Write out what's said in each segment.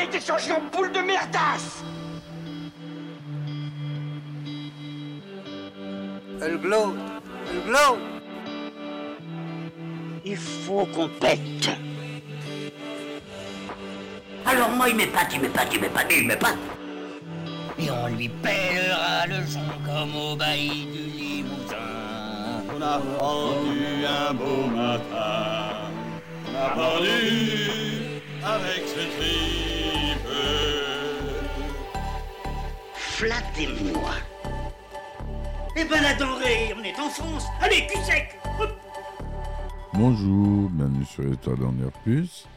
a été changé en poule de merdasse Elle glow Elle glow Il faut qu'on pète Alors moi, il m'épate, il m'épate, il m'épate, il m'épate. Et on lui pèlera le son comme au bailli du Limousin. On a pendu un beau matin, on a pendu avec ce tripe. Flattez-moi. Eh ben la denrée, on est en France. Allez, cul sec. Bonjour, bienvenue sur Histoire d'en dire plus.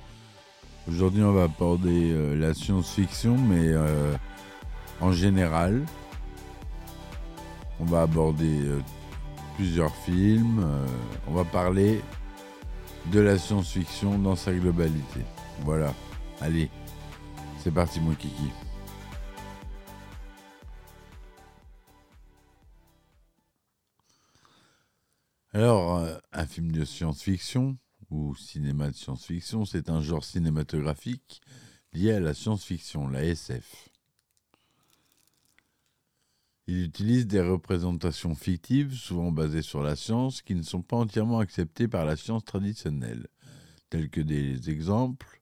Aujourd'hui, on va aborder euh, la science-fiction, mais euh, en général. On va aborder euh, plusieurs films. on va parler de la science-fiction dans sa globalité. Voilà. Allez, c'est parti, mon kiki. Alors, euh, un film de science-fiction ou cinéma de science-fiction, c'est un genre cinématographique lié à la science-fiction, la SF. Il utilise des représentations fictives, souvent basées sur la science, qui ne sont pas entièrement acceptées par la science traditionnelle, tels que des exemples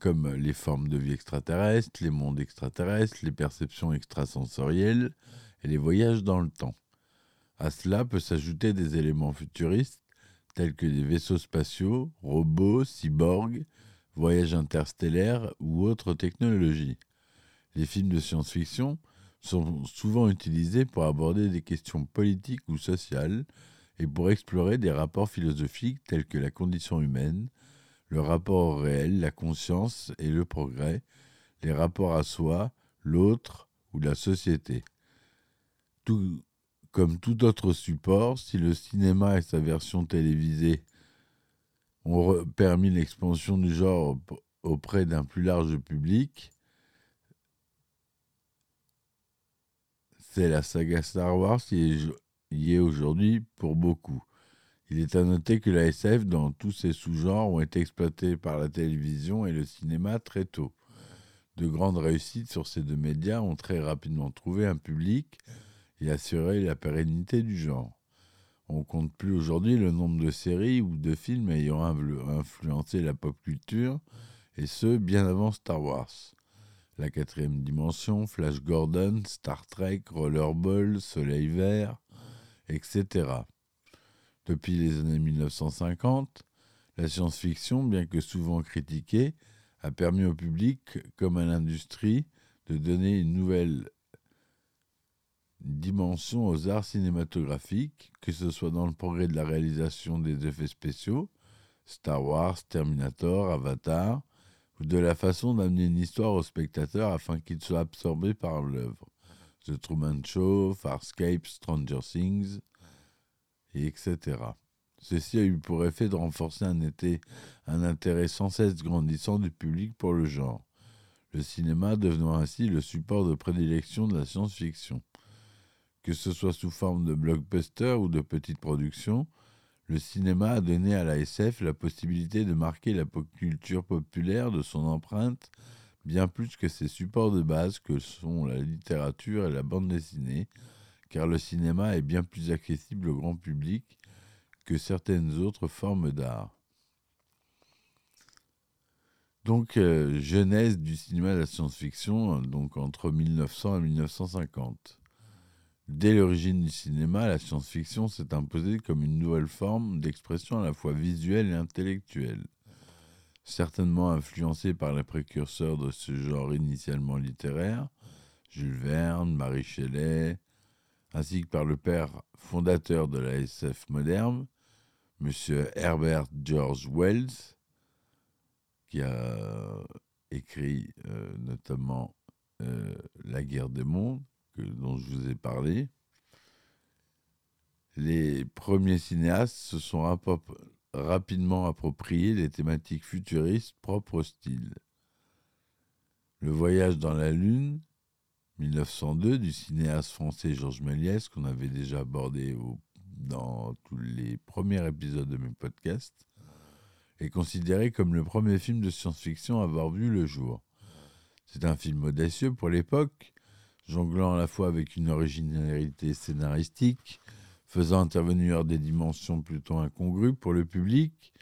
comme les formes de vie extraterrestres, les mondes extraterrestres, les perceptions extrasensorielles et les voyages dans le temps. À cela peut s'ajouter des éléments futuristes tels que des vaisseaux spatiaux, robots, cyborgs, voyages interstellaires ou autres technologies. Les films de science-fiction sont souvent utilisés pour aborder des questions politiques ou sociales et pour explorer des rapports philosophiques tels que la condition humaine, le rapport au réel, la conscience et le progrès, les rapports à soi, l'autre ou la société. Tout, comme tout autre support, si le cinéma et sa version télévisée ont permis l'expansion du genre aup- auprès d'un plus large public, c'est la saga Star Wars qui y est aujourd'hui pour beaucoup. Il est à noter que la SF, dans tous ses sous-genres, ont été exploités par la télévision et le cinéma très tôt. De grandes réussites sur ces deux médias ont très rapidement trouvé un public et assuré la pérennité du genre. On compte plus aujourd'hui le nombre de séries ou de films ayant influ- influencé la pop culture, et ce, bien avant Star Wars. La quatrième dimension, Flash Gordon, Star Trek, Rollerball, Soleil Vert, etc. Depuis les années 1950, la science-fiction, bien que souvent critiquée, a permis au public, comme à l'industrie, de donner une nouvelle dimension aux arts cinématographiques, que ce soit dans le progrès de la réalisation des effets spéciaux, Star Wars, Terminator, Avatar, ou de la façon d'amener une histoire au spectateur afin qu'il soit absorbé par l'œuvre. The Truman Show, Farscape, Stranger Things, et etc. Ceci a eu pour effet de renforcer un, un intérêt sans cesse grandissant du public pour le genre, le cinéma devenant ainsi le support de prédilection de la science-fiction. Que ce soit sous forme de blockbuster ou de petites productions, le cinéma a donné à la SF la possibilité de marquer la culture populaire de son empreinte bien plus que ses supports de base que sont la littérature et la bande dessinée, car le cinéma est bien plus accessible au grand public que certaines autres formes d'art. Donc, euh, genèse du cinéma de la science-fiction, donc entre 1900 et 1950. Dès l'origine du cinéma, la science-fiction s'est imposée comme une nouvelle forme d'expression à la fois visuelle et intellectuelle. Certainement influencée par les précurseurs de ce genre initialement littéraire, Jules Verne, Marie Shelley, ainsi que par le père fondateur de la SF moderne, M. Herbert George Wells, qui a écrit euh, notamment euh, La guerre des mondes, dont je vous ai parlé. Les premiers cinéastes se sont rapidement approprié les thématiques futuristes propres au style. Le voyage dans la Lune, 1902, du cinéaste français Georges Méliès, qu'on avait déjà abordé dans tous les premiers épisodes de mes podcasts, est considéré comme le premier film de science-fiction à avoir vu le jour. C'est un film audacieux pour l'époque, jonglant à la fois avec une originalité scénaristique, faisant intervenir des dimensions plutôt incongrues pour le public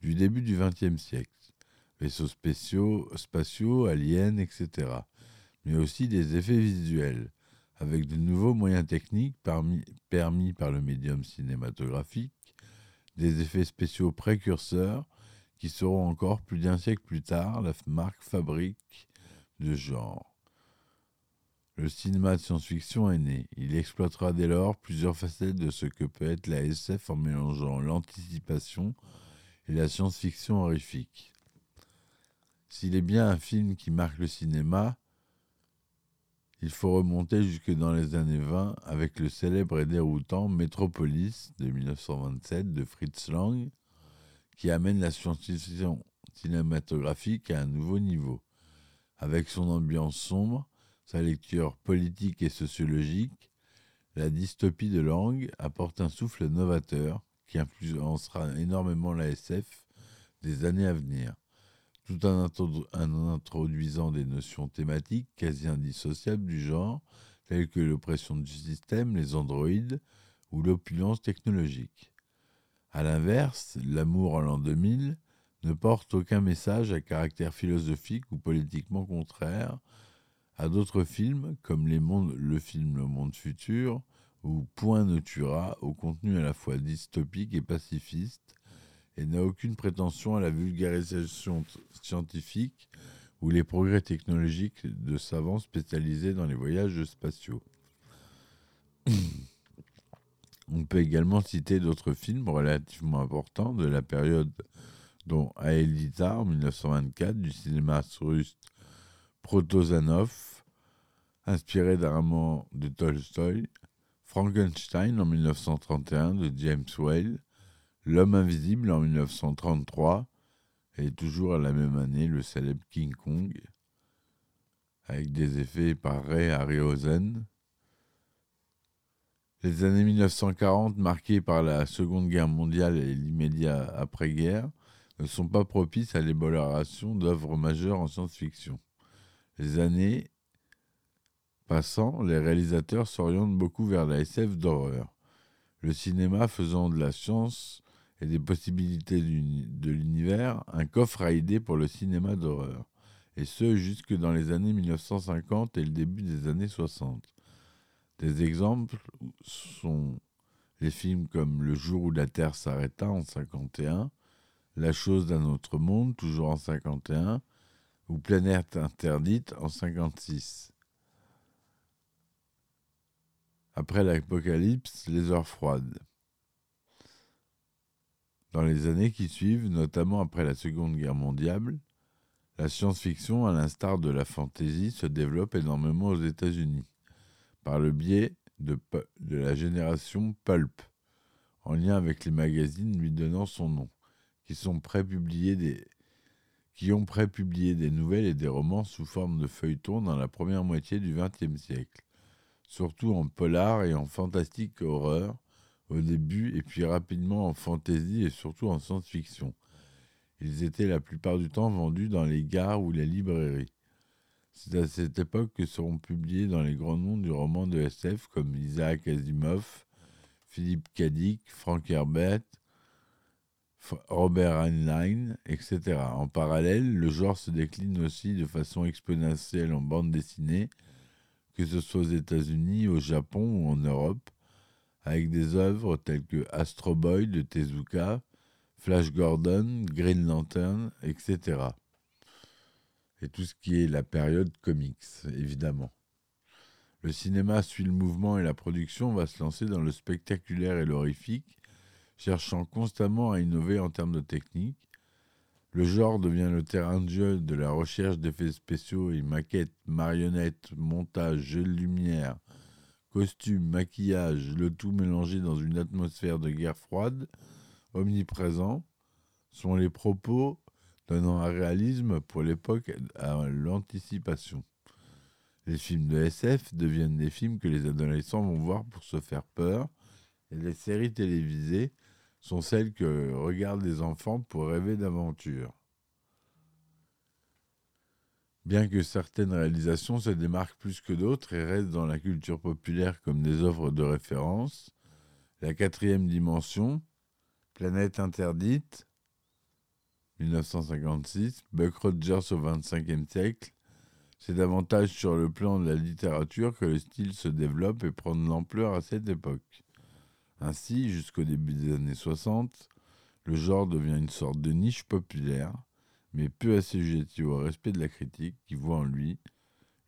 du début du XXe siècle. Vaisseaux spéciaux, spatiaux, aliens, etc. Mais aussi des effets visuels, avec de nouveaux moyens techniques permis par le médium cinématographique, des effets spéciaux précurseurs qui seront encore plus d'un siècle plus tard la marque fabrique de genre. Le cinéma de science-fiction est né. Il exploitera dès lors plusieurs facettes de ce que peut être la SF en mélangeant l'anticipation et la science-fiction horrifique. S'il est bien un film qui marque le cinéma, il faut remonter jusque dans les années 20 avec le célèbre et déroutant Metropolis de 1927 de Fritz Lang, qui amène la science-fiction cinématographique à un nouveau niveau. Avec son ambiance sombre, sa lecture politique et sociologique, la dystopie de Lang apporte un souffle novateur qui influencera énormément la SF des années à venir tout en introduisant des notions thématiques quasi indissociables du genre, telles que l'oppression du système, les androïdes ou l'opulence technologique. A l'inverse, L'amour en l'an 2000 ne porte aucun message à caractère philosophique ou politiquement contraire à d'autres films comme le film Le Monde Futur ou Point ne tuera au contenu à la fois dystopique et pacifiste et n'a aucune prétention à la vulgarisation scientifique ou les progrès technologiques de savants spécialisés dans les voyages spatiaux. On peut également citer d'autres films relativement importants de la période dont Aelita en 1924 du cinéma russe Protozanov, inspiré d'un roman de Tolstoï, Frankenstein en 1931 de James Whale, L'homme invisible en 1933 et toujours à la même année le célèbre King Kong avec des effets par Ray Harryhausen. Les années 1940 marquées par la Seconde Guerre mondiale et l'immédiat après-guerre ne sont pas propices à l'élaboration d'œuvres majeures en science-fiction. Les années passant, les réalisateurs s'orientent beaucoup vers la SF d'horreur. Le cinéma faisant de la science et des possibilités de l'univers, un coffre à idées pour le cinéma d'horreur, et ce jusque dans les années 1950 et le début des années 60. Des exemples sont les films comme Le jour où la Terre s'arrêta en 51, La chose d'un autre monde, toujours en 51, ou Planète interdite en 56. Après l'apocalypse, les heures froides. Dans les années qui suivent, notamment après la Seconde Guerre mondiale, la science-fiction, à l'instar de la fantasy, se développe énormément aux États-Unis, par le biais de, la génération Pulp, en lien avec les magazines lui donnant son nom, qui, sont des, qui ont prépublié des nouvelles et des romans sous forme de feuilletons dans la première moitié du XXe siècle, surtout en polar et en fantastique horreur, au début et puis rapidement en fantasy et surtout en science-fiction. Ils étaient la plupart du temps vendus dans les gares ou les librairies. C'est à cette époque que seront publiés dans les grands noms du roman de SF comme Isaac Asimov, Philippe Dick, Frank Herbert, Robert Heinlein, etc. En parallèle, le genre se décline aussi de façon exponentielle en bande dessinée, que ce soit aux États-Unis, au Japon ou en Europe, avec des œuvres telles que Astro Boy de Tezuka, Flash Gordon, Green Lantern, etc. Et tout ce qui est la période comics, évidemment. Le cinéma suit le mouvement et la production va se lancer dans le spectaculaire et l'horrifique, cherchant constamment à innover en termes de technique. Le genre devient le terrain de jeu de la recherche d'effets spéciaux et maquettes, marionnettes, montage, jeux de lumière, costumes, maquillage, le tout mélangé dans une atmosphère de guerre froide, omniprésent, sont les propos donnant un réalisme pour l'époque à l'anticipation. Les films de SF deviennent des films que les adolescents vont voir pour se faire peur, et les séries télévisées sont celles que regardent les enfants pour rêver d'aventure. Bien que certaines réalisations se démarquent plus que d'autres et restent dans la culture populaire comme des œuvres de référence, La quatrième dimension, Planète interdite, 1956, Buck Rogers au XXVe siècle, c'est davantage sur le plan de la littérature que le style se développe et prend de l'ampleur à cette époque. Ainsi, jusqu'au début des années 60, le genre devient une sorte de niche populaire, mais peu assujetti au respect de la critique qui voit en lui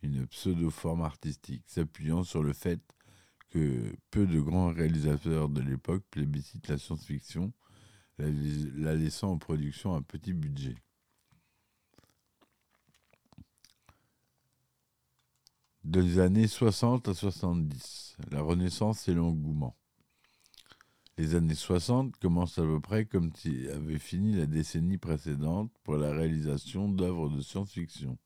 une pseudo-forme artistique, s'appuyant sur le fait que peu de grands réalisateurs de l'époque plébiscitent la science-fiction, la, la laissant en production à petit budget. Des années 60 à 70, la Renaissance et l'engouement. Les années 60 commencent à peu près comme avait fini la décennie précédente pour la réalisation d'œuvres de science-fiction.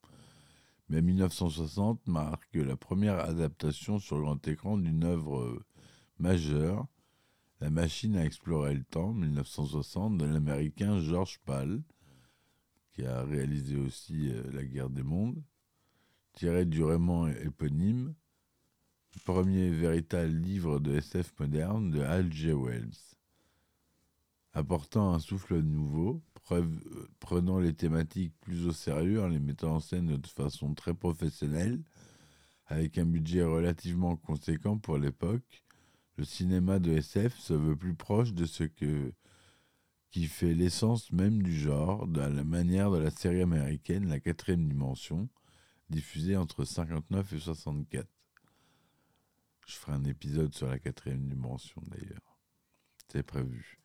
Mais 1960 marque la première adaptation sur grand écran d'une œuvre majeure, La machine à explorer le temps, 1960, de l'américain George Pal, qui a réalisé aussi La guerre des mondes, tiré du roman éponyme, premier véritable livre de SF moderne de Hal G. Wells. Apportant un souffle nouveau, prenant les thématiques plus au sérieux en les mettant en scène de façon très professionnelle, avec un budget relativement conséquent pour l'époque, le cinéma de SF se veut plus proche de ce que qui fait l'essence même du genre, de la manière de la série américaine La quatrième dimension, diffusée entre 59 et 64. Je ferai un épisode sur la quatrième dimension d'ailleurs. C'est prévu.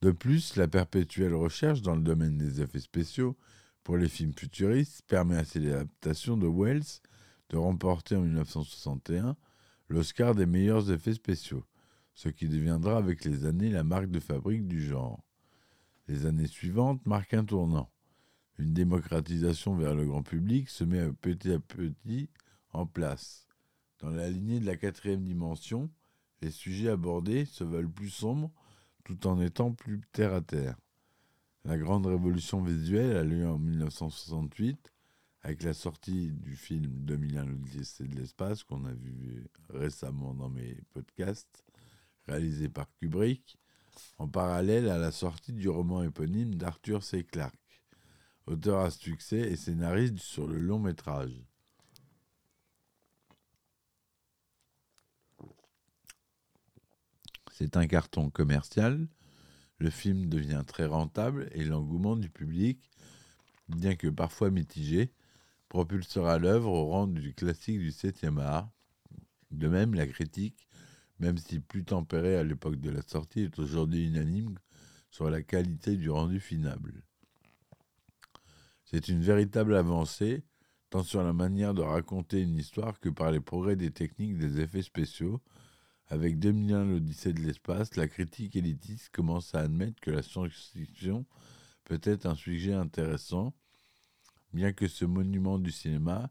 De plus, la perpétuelle recherche dans le domaine des effets spéciaux pour les films futuristes permet à cette adaptation de Wells de remporter en 1961 l'Oscar des meilleurs effets spéciaux, ce qui deviendra avec les années la marque de fabrique du genre. Les années suivantes marquent un tournant. Une démocratisation vers le grand public se met petit à petit en place. Dans la lignée de la quatrième dimension, les sujets abordés se veulent plus sombres tout en étant plus terre à terre. La grande révolution visuelle a lieu en 1968 avec la sortie du film 2001 l'Odyssée de l'espace qu'on a vu récemment dans mes podcasts, réalisé par Kubrick, en parallèle à la sortie du roman éponyme d'Arthur C. Clarke, auteur à succès et scénariste sur le long métrage. C'est un carton commercial. Le film devient très rentable et l'engouement du public, bien que parfois mitigé, propulsera l'œuvre au rang du classique du 7e art. De même, la critique, même si plus tempérée à l'époque de la sortie, est aujourd'hui unanime sur la qualité du rendu final. C'est une véritable avancée, tant sur la manière de raconter une histoire que par les progrès des techniques des effets spéciaux, avec 2001 l'Odyssée de l'espace, la critique élitiste commence à admettre que la science-fiction peut être un sujet intéressant, bien que ce monument du cinéma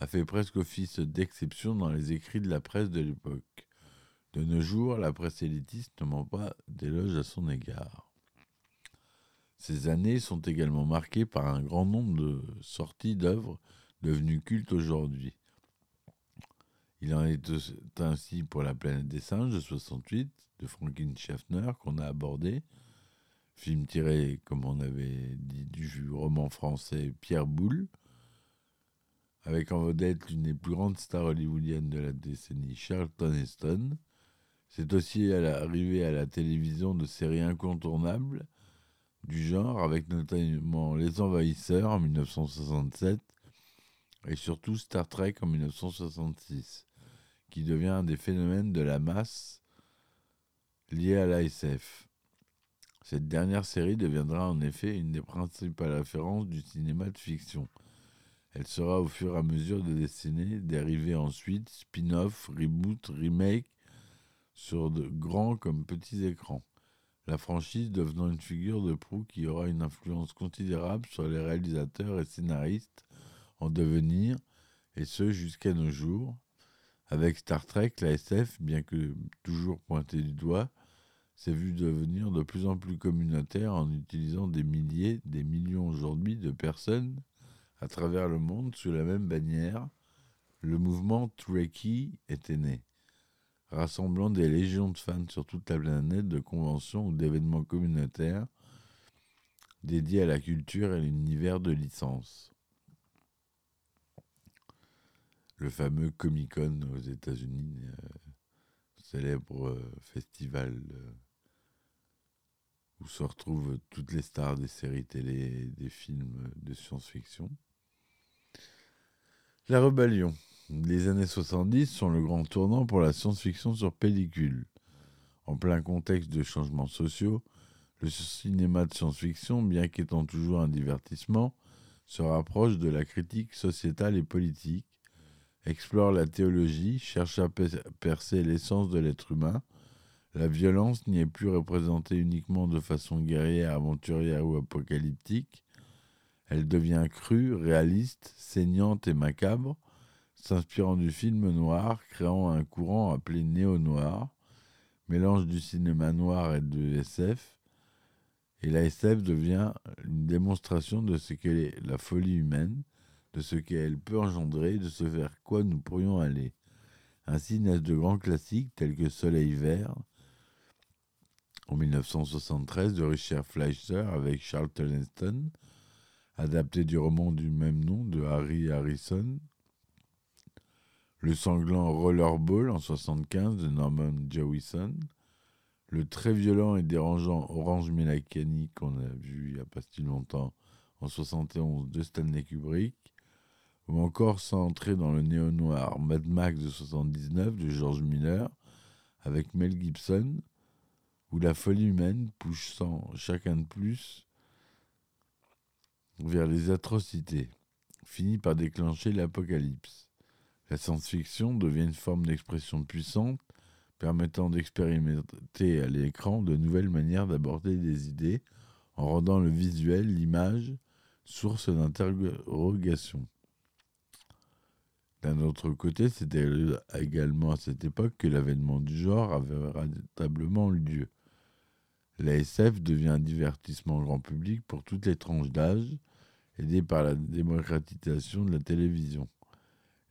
a fait presque office d'exception dans les écrits de la presse de l'époque. De nos jours, la presse élitiste ne ment pas d'éloges à son égard. Ces années sont également marquées par un grand nombre de sorties d'œuvres devenues cultes aujourd'hui. Il en est ainsi pour La planète des singes de 68 de Franklin Schaffner qu'on a abordé, film tiré, comme on avait dit, du roman français Pierre Boulle, avec en vedette l'une des plus grandes stars hollywoodiennes de la décennie, Charlton Heston. C'est aussi à l'arrivée à la télévision de séries incontournables du genre, avec notamment Les Envahisseurs en 1967 et surtout Star Trek en 1966 qui devient un des phénomènes de la masse liés à l'ASF. Cette dernière série deviendra en effet une des principales références du cinéma de fiction. Elle sera au fur et à mesure des décennies dérivée ensuite spin-off, reboot, remake sur de grands comme petits écrans. La franchise devenant une figure de proue qui aura une influence considérable sur les réalisateurs et scénaristes en devenir, et ce jusqu'à nos jours, avec Star Trek, la SF, bien que toujours pointée du doigt, s'est vue devenir de plus en plus communautaire en utilisant des milliers, des millions aujourd'hui de personnes à travers le monde sous la même bannière, le mouvement Trekkie était né, rassemblant des légions de fans sur toute la planète de conventions ou d'événements communautaires dédiés à la culture et l'univers de licence. Le fameux Comic Con aux États-Unis, euh, célèbre euh, festival euh, où se retrouvent toutes les stars des séries télé et des films de science-fiction. La rébellion. Les années 70 sont le grand tournant pour la science-fiction sur pellicule. En plein contexte de changements sociaux, le cinéma de science-fiction, bien qu'étant toujours un divertissement, se rapproche de la critique sociétale et politique, explore la théologie, cherche à percer l'essence de l'être humain, la violence n'y est plus représentée uniquement de façon guerrière, aventurière ou apocalyptique. Elle devient crue, réaliste, saignante et macabre, s'inspirant du film noir, créant un courant appelé néo-noir, mélange du cinéma noir et de SF. Et la SF devient une démonstration de ce qu'est la folie humaine, de ce qu'elle peut engendrer, de ce vers quoi nous pourrions aller. Ainsi naissent de grands classiques tels que Soleil vert, en 1973 de Richard Fleischer avec Charlton Heston, adapté du roman du même nom de Harry Harrison. Le sanglant Rollerball en 1975 de Norman Jewison. Le très violent et dérangeant Orange Mécanique qu'on a vu il n'y a pas si longtemps en 1971 de Stanley Kubrick. Ou encore sans entrer dans le néo-noir Mad Max de 1979 de George Miller avec Mel Gibson où la folie humaine, poussant chacun de plus vers les atrocités, finit par déclencher l'apocalypse. La science-fiction devient une forme d'expression puissante permettant d'expérimenter à l'écran de nouvelles manières d'aborder des idées en rendant le visuel, l'image, source d'interrogation. D'un autre côté, c'était également à cette époque que l'avènement du genre avait véritablement lieu. La SF devient un divertissement grand public pour toutes les tranches d'âge, aidé par la démocratisation de la télévision.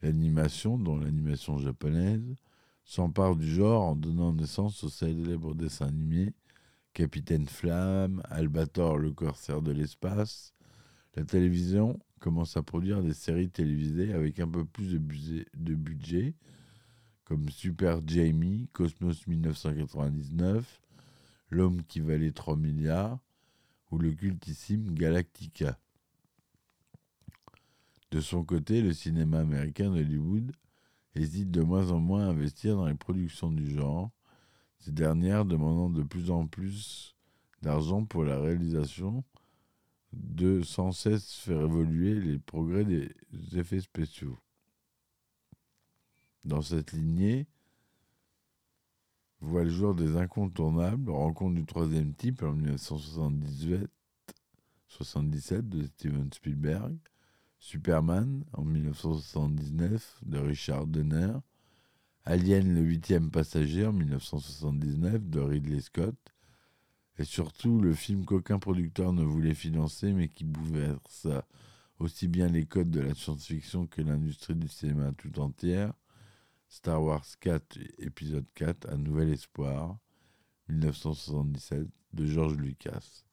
L'animation, dont l'animation japonaise, s'empare du genre en donnant naissance aux célèbres dessins animés Capitaine Flamme, Albator le corsaire de l'espace. La télévision commence à produire des séries télévisées avec un peu plus de budget, comme Super Jamie, Cosmos 1999, L'homme qui valait 3 milliards ou le cultissime Galactica. De son côté, le cinéma américain d'Hollywood hésite de moins en moins à investir dans les productions du genre, ces dernières demandant de plus en plus d'argent pour la réalisation de sans cesse faire évoluer les progrès des effets spéciaux. Dans cette lignée, voit le jour des incontournables, rencontre du troisième type en 1978, 77 de Steven Spielberg, Superman en 1979 de Richard Donner, Alien le huitième passager en 1979 de Ridley Scott, et surtout le film qu'aucun producteur ne voulait financer mais qui bouleversa aussi bien les codes de la science-fiction que l'industrie du cinéma tout entière, Star Wars 4, épisode 4, Un nouvel espoir, 1977, de George Lucas.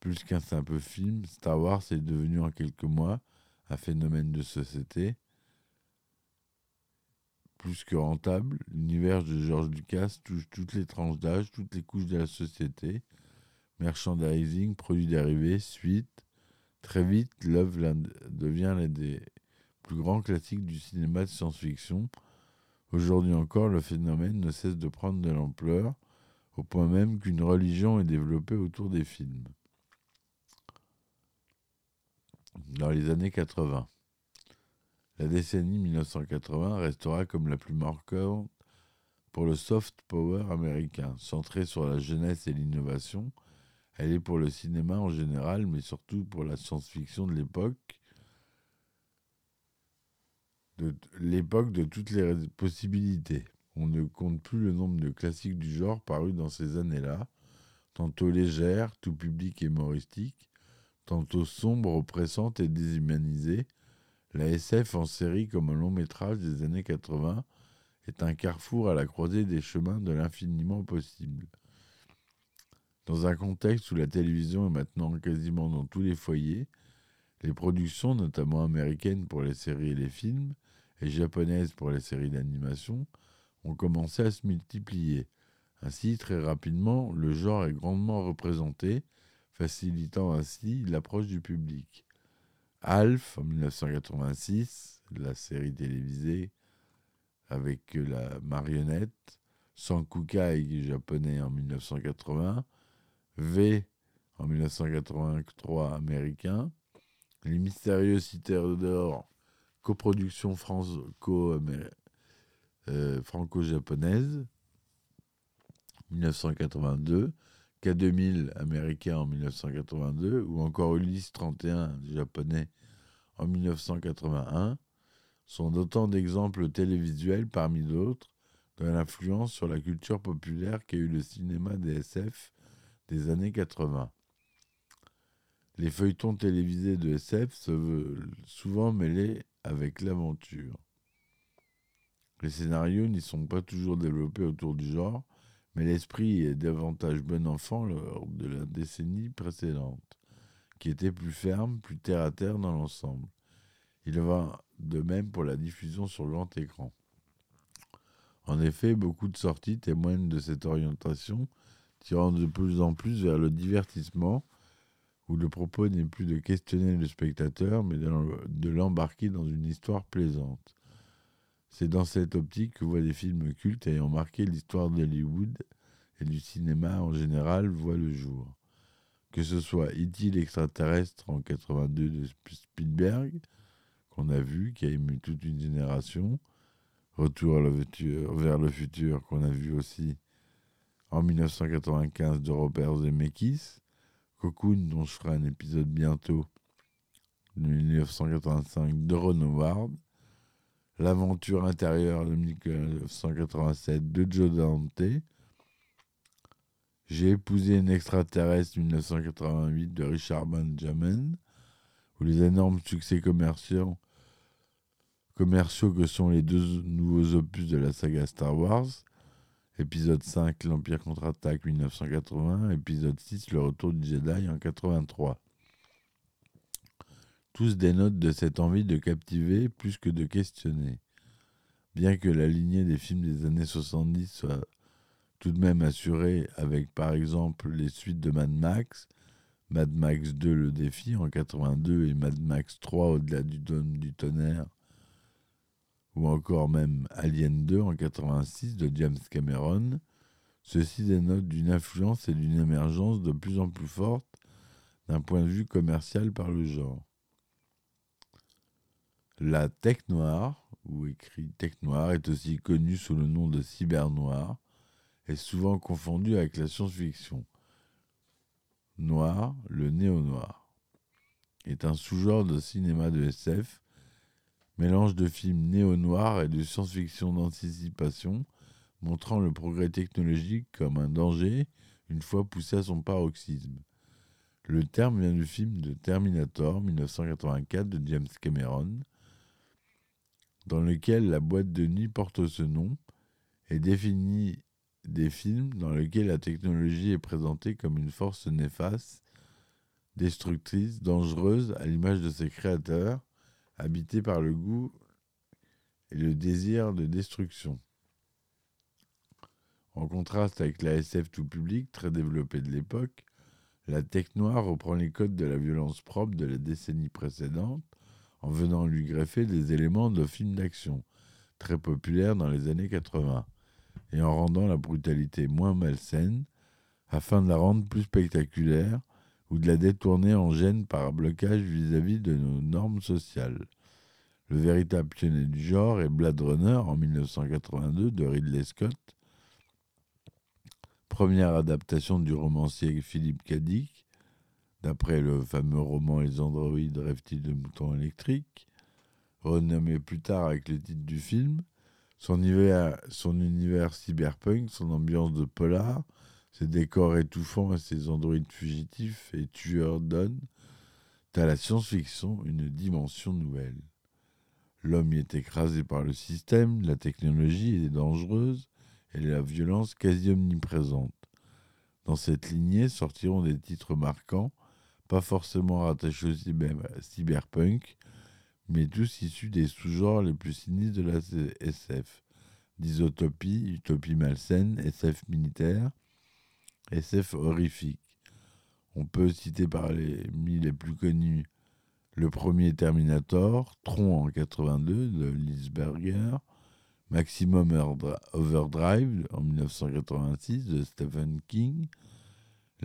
Plus qu'un simple film, Star Wars est devenu en quelques mois un phénomène de société. Plus que rentable, l'univers de George Lucas touche toutes les tranches d'âge, toutes les couches de la société. Merchandising, produits dérivés, suite. Très vite, l'œuvre devient l'un des plus grands classiques du cinéma de science-fiction Aujourd'hui encore, le phénomène ne cesse de prendre de l'ampleur, au point même qu'une religion est développée autour des films. Dans les années 80, la décennie 1980 restera comme la plus marquante pour le soft power américain, centré sur la jeunesse et l'innovation. Elle est pour le cinéma en général, mais surtout pour la science-fiction de l'époque, de l'époque de toutes les possibilités. On ne compte plus le nombre de classiques du genre parus dans ces années-là, tantôt légères, tout public et humoristiques, Tantôt sombre, oppressante et déshumanisée, la SF en série comme un long métrage des années 80 est un carrefour à la croisée des chemins de l'infiniment possible. Dans un contexte où la télévision est maintenant quasiment dans tous les foyers, les productions, notamment américaines pour les séries et les films, et japonaises pour les séries d'animation, ont commencé à se multiplier. Ainsi, très rapidement, le genre est grandement représenté, facilitant ainsi l'approche du public. Alf, en 1986, la série télévisée avec la marionnette, Sankukai japonais en 1980, V en 1983 américain, Les Mystérieux Citeurs d'Or, coproduction euh, franco-japonaise, 1982, K2000 américain en 1982, ou encore Ulysse 31 japonais en 1981, sont autant d'exemples télévisuels parmi d'autres de l'influence sur la culture populaire qu'a eu le cinéma des SF des années 80. Les feuilletons télévisés de SF se veulent souvent mêlés avec l'aventure. Les scénarios n'y sont pas toujours développés autour du genre, mais l'esprit est davantage bon enfant lors de la décennie précédente, qui était plus ferme, plus terre à terre dans l'ensemble. Il va de même pour la diffusion sur grand écran. En effet, beaucoup de sorties témoignent de cette orientation, tirant de plus en plus vers le divertissement, où le propos n'est plus de questionner le spectateur, mais de l'embarquer dans une histoire plaisante. C'est dans cette optique que voient des films cultes ayant marqué l'histoire d'Hollywood et du cinéma en général voient le jour. Que ce soit E.T. l'extraterrestre en 82 de Spielberg, qu'on a vu, qui a ému toute une génération, Retour vers le futur, qu'on a vu aussi en 1995 de Robert Zemeckis, Cocoon, dont je ferai un épisode bientôt, de 1985 de Ron Howard, L'aventure intérieure de 1987 de Joe Dante. J'ai épousé une extraterrestre 1988 de Richard Benjamin, où les énormes succès commerciaux, commerciaux que sont les deux nouveaux opus de la saga Star Wars, épisode 5 L'Empire contre-attaque 1980, épisode 6 Le retour du Jedi en 83 tous dénotent de cette envie de captiver plus que de questionner. Bien que la lignée des films des années 70 soit tout de même assurée avec par exemple les suites de Mad Max, Mad Max 2 Le Défi en 82 et Mad Max 3 Au-delà du dôme du tonnerre, ou encore même Alien 2 en 86 de James Cameron, ceci dénote d'une influence et d'une émergence de plus en plus forte d'un point de vue commercial par le genre. La tech noire, ou écrit tech noire, est aussi connue sous le nom de cyber noir, est souvent confondue avec la science-fiction. Noir, le néo-noir, est un sous-genre de cinéma de SF, mélange de films néo-noirs et de science-fiction d'anticipation, montrant le progrès technologique comme un danger une fois poussé à son paroxysme. Le terme vient du film de Terminator 1984 de James Cameron, dans lequel la boîte de nuit porte ce nom, et définit des films dans lesquels la technologie est présentée comme une force néfaste, destructrice, dangereuse à l'image de ses créateurs, habitée par le goût et le désir de destruction. En contraste avec la SF tout public très développée de l'époque, la tech noire reprend les codes de la violence propre de la décennie précédente en venant lui greffer des éléments de films d'action, très populaires dans les années 80, et en rendant la brutalité moins malsaine, afin de la rendre plus spectaculaire ou de la détourner en gêne par un blocage vis-à-vis de nos normes sociales. Le véritable pionnier du genre est Blade Runner en 1982 de Ridley Scott, première adaptation du romancier Philippe Cadic, d'après le fameux roman Les androïdes rêvent-ils de moutons électriques, renommé plus tard avec le titre du film. Son univers, son univers cyberpunk, son ambiance de polar, ses décors étouffants et ses androïdes fugitifs et tueurs donnent à la science-fiction une dimension nouvelle. L'homme y est écrasé par le système, la technologie est dangereuse et la violence quasi omniprésente. Dans cette lignée sortiront des titres marquants, pas forcément rattachés au cyberpunk, mais tous issus des sous-genres les plus sinistres de la SF. Dysotopie, utopie malsaine, SF militaire, SF horrifique. On peut citer parmi les plus connus le premier Terminator, Tron en 82 de Lisberger, Maximum Overdrive en 1986 de Stephen King,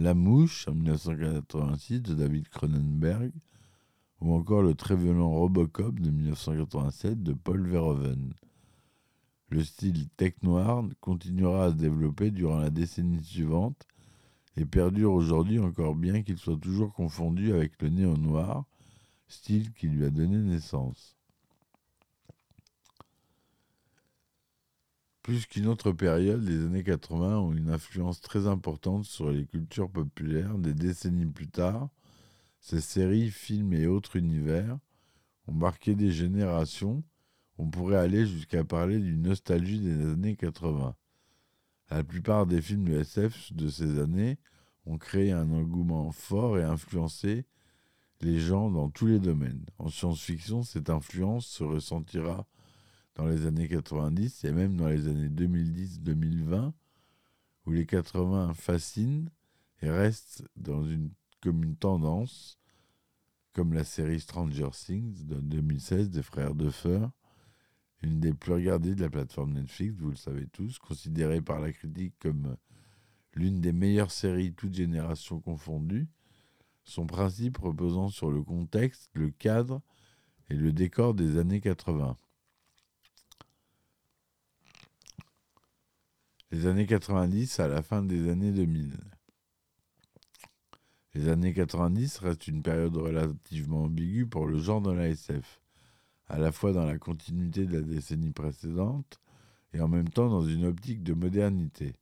La Mouche en 1986 de David Cronenberg, ou encore le très violent Robocop de 1987 de Paul Verhoeven. Le style tech noir continuera à se développer durant la décennie suivante et perdure aujourd'hui encore bien qu'il soit toujours confondu avec le néo noir, style qui lui a donné naissance. Plus qu'une autre période, les années 80 ont une influence très importante sur les cultures populaires. Des décennies plus tard, ces séries, films et autres univers ont marqué des générations. On pourrait aller jusqu'à parler d'une nostalgie des années 80. La plupart des films de SF de ces années ont créé un engouement fort et influencé les gens dans tous les domaines. En science-fiction, cette influence se ressentira dans les années 90 et même dans les années 2010-2020, où les 80 fascinent et restent dans une, comme une tendance, comme la série Stranger Things de 2016 des frères Duffer, une des plus regardées de la plateforme Netflix, vous le savez tous, considérée par la critique comme l'une des meilleures séries toutes générations confondues, son principe reposant sur le contexte, le cadre et le décor des années 80. Les années 90 à la fin des années 2000. Les années 90 restent une période relativement ambiguë pour le genre de la SF, à la fois dans la continuité de la décennie précédente et en même temps dans une optique de modernité.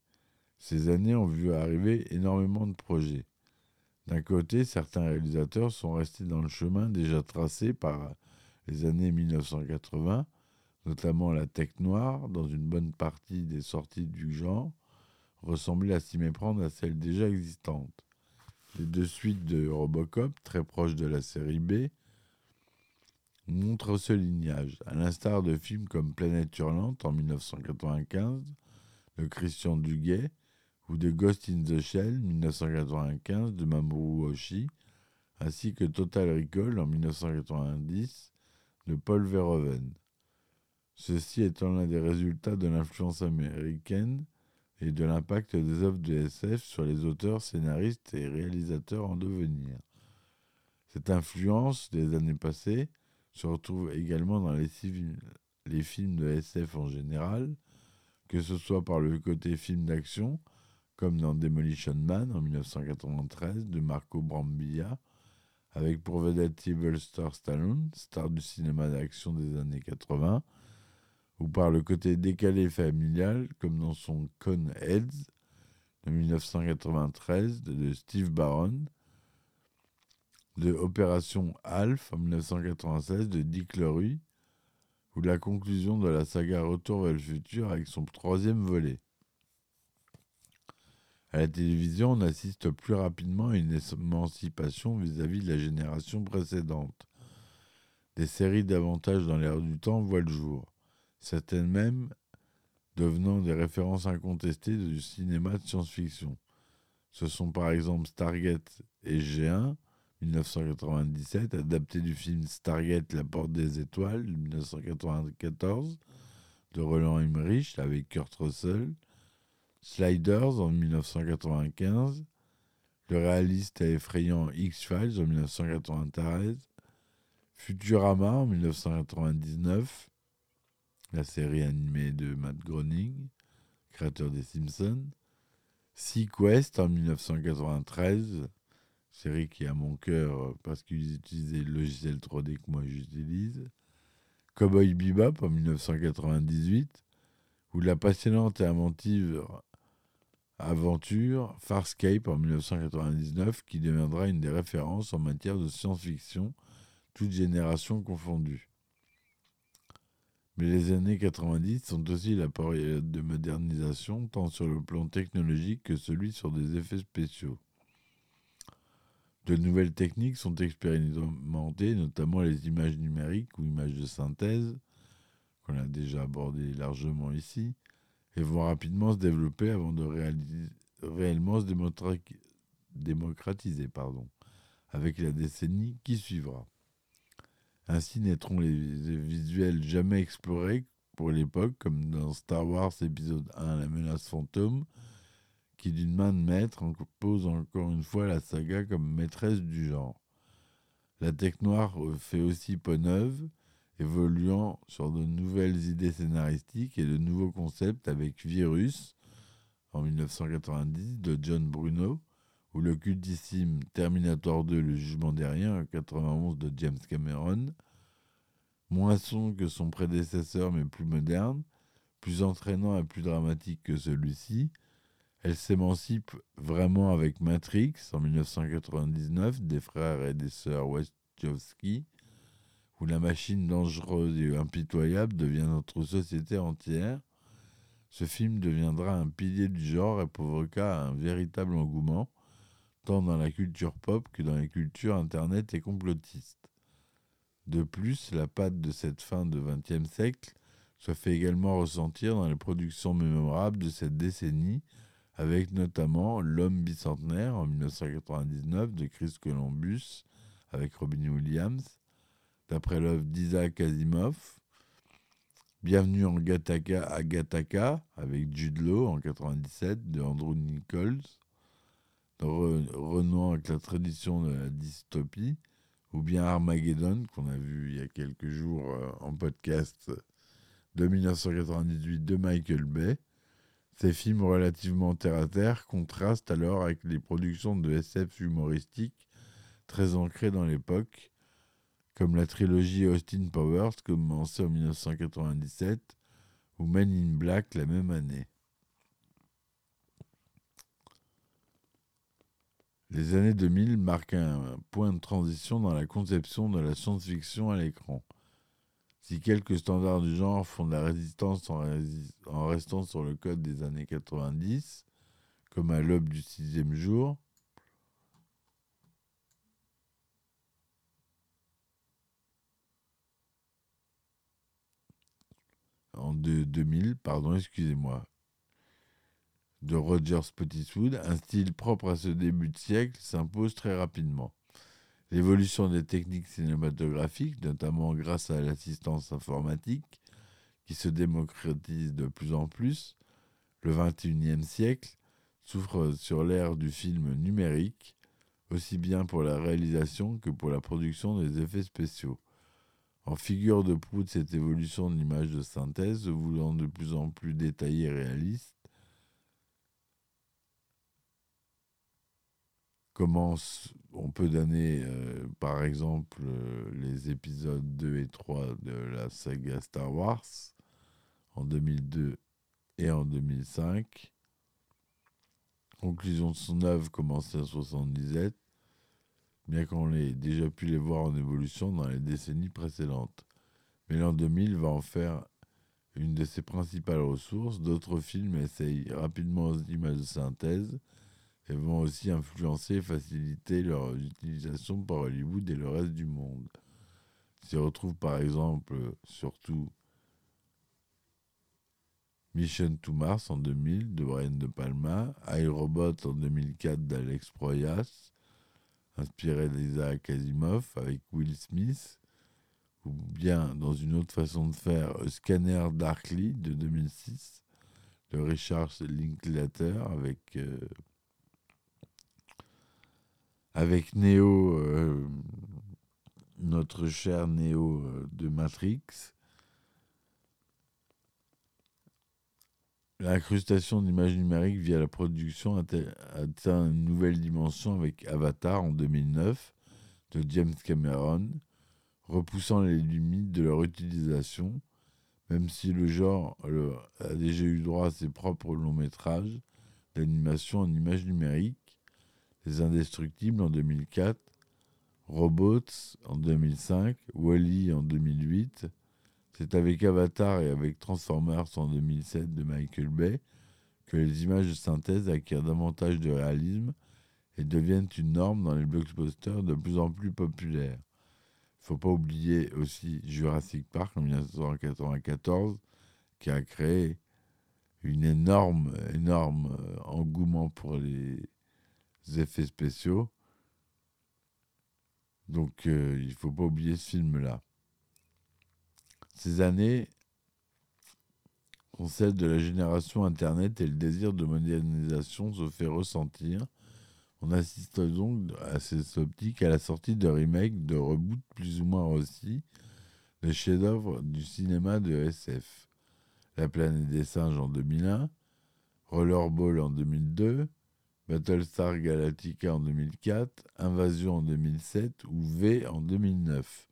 Ces années ont vu arriver énormément de projets. D'un côté, certains réalisateurs sont restés dans le chemin déjà tracé par les années 1980, notamment la tech noire, dans une bonne partie des sorties du genre, ressemblait à s'y méprendre à celles déjà existantes. Les deux suites de Robocop, très proches de la série B, montrent ce lignage, à l'instar de films comme Planète Hurlante en 1995 de Christian Duguay ou de Ghost in the Shell 1995 de Mamoru Oshii, ainsi que Total Recall en 1990 de Paul Verhoeven. Ceci étant l'un des résultats de l'influence américaine et de l'impact des œuvres de SF sur les auteurs, scénaristes et réalisateurs en devenir. Cette influence des années passées se retrouve également dans les, films de SF en général, que ce soit par le côté film d'action, comme dans Demolition Man en 1993 de Marco Brambilla, avec pour vedette Sylvester Stallone, star du cinéma d'action des années 80, ou par le côté décalé familial, comme dans son Heads de 1993 de Steve Barron, de Opération Alf en 1996 de Dick Leroy, ou la conclusion de la saga Retour vers le futur avec son troisième volet. À la télévision, on assiste plus rapidement à une émancipation vis-à-vis de la génération précédente. Des séries davantage dans l'air du temps voient le jour, certaines même devenant des références incontestées du cinéma de science-fiction. Ce sont par exemple Stargate et G1, 1997, adapté du film Stargate La Porte des Étoiles, 1994, de Roland Emmerich avec Kurt Russell, Sliders en 1995, le réaliste et effrayant X-Files en 1993, Futurama en 1999, la série animée de Matt Groening, créateur des Simpsons, Sequest en 1993, série qui a mon cœur parce qu'ils utilisaient le logiciel 3D que moi j'utilise, Cowboy Bebop en 1998, où la passionnante et inventive aventure Farscape en 1999 qui deviendra une des références en matière de science-fiction, toutes générations confondues. Mais les années 90 sont aussi la période de modernisation, tant sur le plan technologique que celui sur des effets spéciaux. De nouvelles techniques sont expérimentées, notamment les images numériques ou images de synthèse, qu'on a déjà abordé largement ici, et vont rapidement se développer avant de réellement se démocratiser pardon, avec la décennie qui suivra. Ainsi naîtront les visuels jamais explorés pour l'époque, comme dans Star Wars épisode 1, La menace fantôme, qui d'une main de maître pose encore une fois la saga comme maîtresse du genre. La Tech Noire fait aussi peau neuve, évoluant sur de nouvelles idées scénaristiques et de nouveaux concepts avec Virus en 1990 de John Bruno ou le cultissime Terminator 2 Le Jugement Rien en 1991 de James Cameron, moins sombre que son prédécesseur mais plus moderne, plus entraînant et plus dramatique que celui-ci, elle s'émancipe vraiment avec Matrix en 1999 des frères et des sœurs Wachowski, où la machine dangereuse et impitoyable devient notre société entière. Ce film deviendra un pilier du genre et provoqua un véritable engouement, tant dans la culture pop que dans les cultures internet et complotistes. De plus, la patte de cette fin de XXe siècle se fait également ressentir dans les productions mémorables de cette décennie, avec notamment L'homme bicentenaire en 1999 de Chris Columbus avec Robin Williams, d'après l'œuvre d'Isaac Asimov, Bienvenue en Gataka à Gataka avec Jude Law en 1997 de Andrew Nichols, renouant avec la tradition de la dystopie, ou bien Armageddon qu'on a vu il y a quelques jours euh, en podcast de 1998 de Michael Bay ces films relativement terre-à-terre contrastent alors avec les productions de SF humoristiques très ancrées dans l'époque, comme la trilogie Austin Powers commencée en 1997 ou Men in Black la même année. Les années 2000 marquent un point de transition dans la conception de la science-fiction à l'écran. Si quelques standards du genre font de la résistance en, restant sur le code des années 90, comme à l'aube du sixième jour, en 2000, pardon, excusez-moi, de Roger Spottiswoode, un style propre à ce début de siècle s'impose très rapidement. L'évolution des techniques cinématographiques, notamment grâce à l'assistance informatique, qui se démocratise de plus en plus, le XXIe siècle souffre sur l'ère du film numérique, aussi bien pour la réalisation que pour la production des effets spéciaux. En figure de proue de cette évolution de l'image de synthèse, voulant de plus en plus détaillée et réaliste, commence on peut donner euh, par exemple euh, les épisodes 2 et 3 de la saga Star Wars en 2002 et en 2005. Conclusion de son œuvre commencée en 1977, bien qu'on ait déjà pu les voir en évolution dans les décennies précédentes. Mais l'an 2000 va en faire une de ses principales ressources. D'autres films essayent rapidement l'image de synthèse et vont aussi influencer et faciliter leur utilisation par Hollywood et le reste du monde. S'y retrouve par exemple surtout Mission to Mars en 2000 de Brian De Palma, iRobot en 2004 d'Alex Proyas, inspiré d'Isaac Asimov avec Will Smith, ou bien dans une autre façon de faire, Scanner Darkly de 2006 de Richard Linklater avec euh, avec Neo, euh, notre cher Neo euh, de Matrix. L'incrustation d'images numériques via la production atteint une nouvelle dimension avec Avatar en 2009 de James Cameron, repoussant les limites de leur utilisation, même si le genre a déjà eu droit à ses propres longs métrages, d'animation en images numériques, Les Indestructibles en 2004, Robots en 2005, Wally en 2008. C'est avec Avatar et avec Transformers en 2007 de Michael Bay que les images de synthèse acquièrent davantage de réalisme et deviennent une norme dans les blockbusters de plus en plus populaires. Il ne faut pas oublier aussi Jurassic Park en 1994 qui a créé une énorme, énorme euh, engouement pour les effets spéciaux. Donc euh, il ne faut pas oublier ce film-là. Ces années sont celles de la génération Internet et le désir de modernisation se fait ressentir. On assiste donc à ces optiques à la sortie de remakes, de reboots plus ou moins aussi, de chefs-d'œuvre du cinéma de SF. La planète des singes en 2001, Rollerball en 2002, Battlestar Galactica en 2004, Invasion en 2007 ou V en 2009.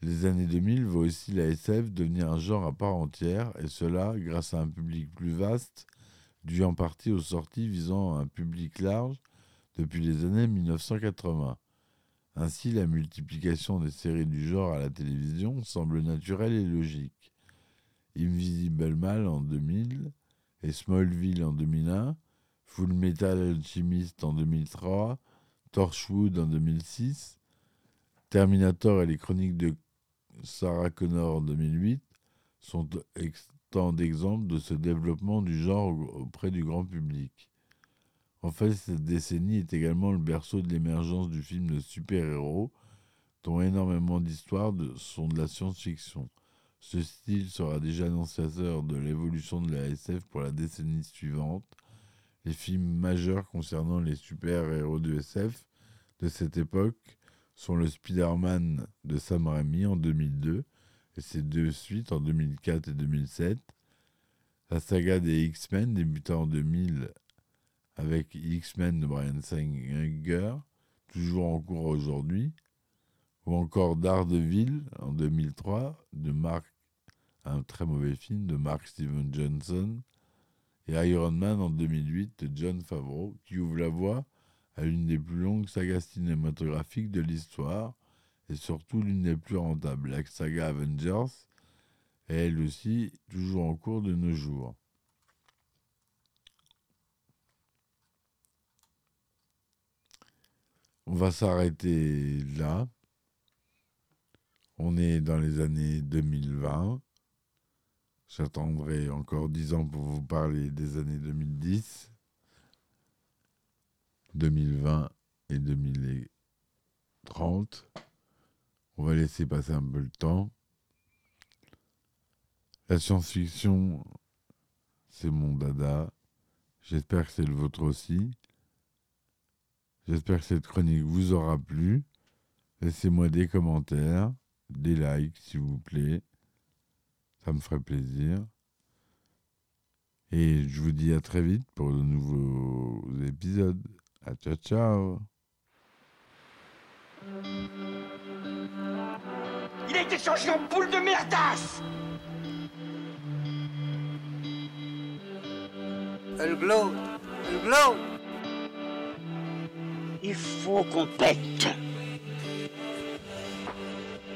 Les années 2000 voient aussi la SF devenir un genre à part entière, et cela grâce à un public plus vaste, dû en partie aux sorties visant un public large depuis les années 1980. Ainsi, la multiplication des séries du genre à la télévision semble naturelle et logique. Invisible Man en 2000 et Smallville en 2001, Full Metal Alchemist en 2003, Torchwood en 2006, Terminator et les chroniques de Sarah Connor en 2008 sont tant d'exemples de ce développement du genre auprès du grand public. En fait, cette décennie est également le berceau de l'émergence du film de super-héros, dont énormément d'histoires sont de la science-fiction. Ce style sera déjà annonciateur de l'évolution de la SF pour la décennie suivante. Les films majeurs concernant les super-héros de SF de cette époque sont le Spider-Man de Sam Raimi en 2002 et ses deux suites en 2004 et 2007, la saga des X-Men débutant en 2000 avec X-Men de Brian Singer, toujours en cours aujourd'hui, ou encore Daredevil en 2003 de Mark, un très mauvais film de Mark Steven Johnson, et Iron Man en 2008 de John Favreau, qui ouvre la voie à l'une des plus longues sagas cinématographiques de l'histoire, et surtout l'une des plus rentables, la saga Avengers, est elle aussi toujours en cours de nos jours. On va s'arrêter là. On est dans les années 2020. J'attendrai encore dix ans pour vous parler des années 2010, 2020 et 2030. On va laisser passer un peu le temps. La science-fiction, c'est mon dada. J'espère que c'est le vôtre aussi. J'espère que cette chronique vous aura plu. Laissez-moi des commentaires, des likes s'il vous plaît. Ça me ferait plaisir. Et je vous dis à très vite pour de nouveaux épisodes. À ciao ciao. Il a été changé en poule de merdasse Elle glow, elle glow. Il faut qu'on pète.